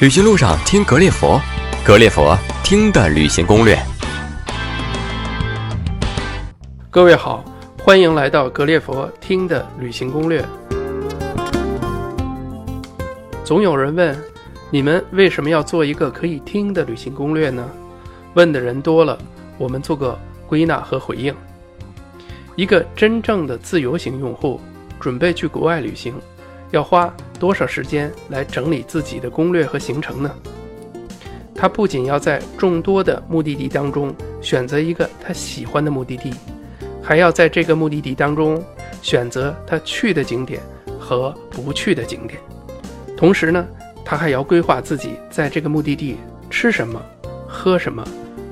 旅行路上听格列佛，格列佛听的旅行攻略。各位好，欢迎来到格列佛听的旅行攻略。总有人问，你们为什么要做一个可以听的旅行攻略呢？问的人多了，我们做个归纳和回应。一个真正的自由行用户准备去国外旅行。要花多少时间来整理自己的攻略和行程呢？他不仅要在众多的目的地当中选择一个他喜欢的目的地，还要在这个目的地当中选择他去的景点和不去的景点。同时呢，他还要规划自己在这个目的地吃什么、喝什么、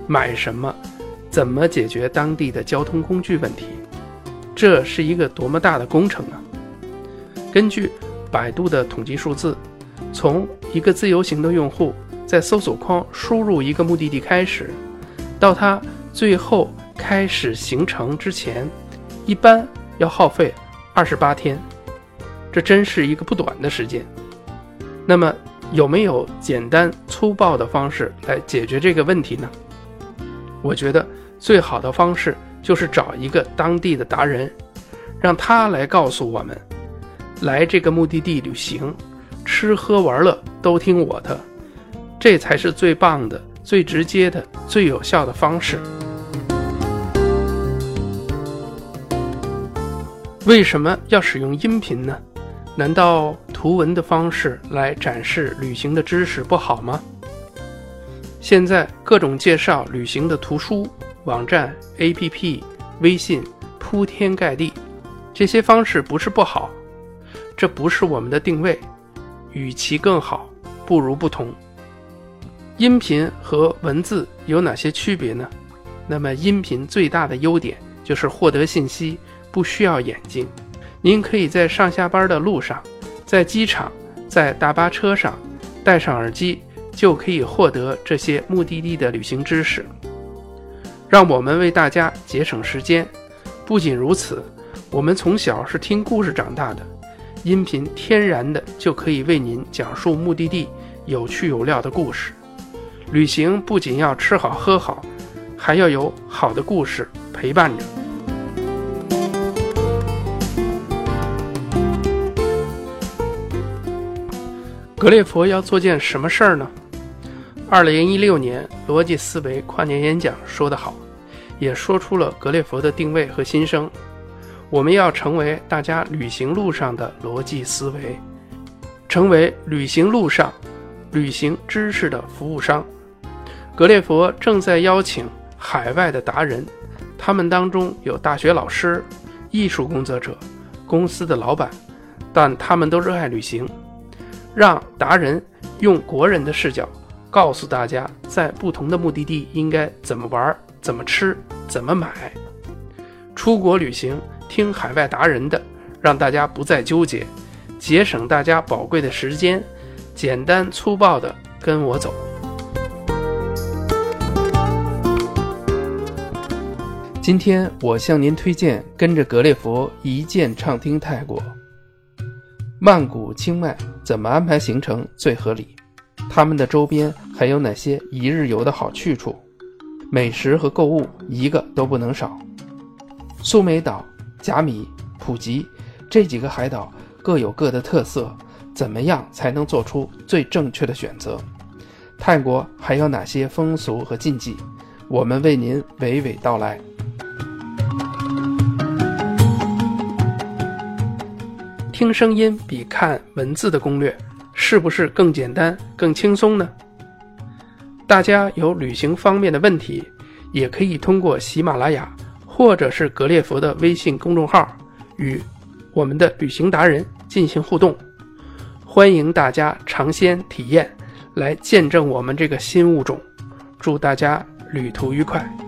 买什么，怎么解决当地的交通工具问题。这是一个多么大的工程啊！根据百度的统计数字，从一个自由行的用户在搜索框输入一个目的地开始，到他最后开始行程之前，一般要耗费二十八天，这真是一个不短的时间。那么，有没有简单粗暴的方式来解决这个问题呢？我觉得最好的方式就是找一个当地的达人，让他来告诉我们。来这个目的地旅行，吃喝玩乐都听我的，这才是最棒的、最直接的、最有效的方式。为什么要使用音频呢？难道图文的方式来展示旅行的知识不好吗？现在各种介绍旅行的图书、网站、APP、微信铺天盖地，这些方式不是不好。这不是我们的定位，与其更好，不如不同。音频和文字有哪些区别呢？那么音频最大的优点就是获得信息不需要眼睛，您可以在上下班的路上，在机场，在大巴车上，戴上耳机就可以获得这些目的地的旅行知识，让我们为大家节省时间。不仅如此，我们从小是听故事长大的。音频天然的就可以为您讲述目的地有趣有料的故事。旅行不仅要吃好喝好，还要有好的故事陪伴着。格列佛要做件什么事儿呢？二零一六年逻辑思维跨年演讲说得好，也说出了格列佛的定位和心声。我们要成为大家旅行路上的逻辑思维，成为旅行路上旅行知识的服务商。格列佛正在邀请海外的达人，他们当中有大学老师、艺术工作者、公司的老板，但他们都热爱旅行，让达人用国人的视角告诉大家，在不同的目的地应该怎么玩、怎么吃、怎么买。出国旅行。听海外达人的，让大家不再纠结，节省大家宝贵的时间，简单粗暴的跟我走。今天我向您推荐跟着格列佛一键畅听泰国。曼谷清迈怎么安排行程最合理？他们的周边还有哪些一日游的好去处？美食和购物一个都不能少。苏梅岛。甲米、普吉这几个海岛各有各的特色，怎么样才能做出最正确的选择？泰国还有哪些风俗和禁忌？我们为您娓娓道来。听声音比看文字的攻略是不是更简单、更轻松呢？大家有旅行方面的问题，也可以通过喜马拉雅。或者是格列佛的微信公众号，与我们的旅行达人进行互动，欢迎大家尝鲜体验，来见证我们这个新物种。祝大家旅途愉快！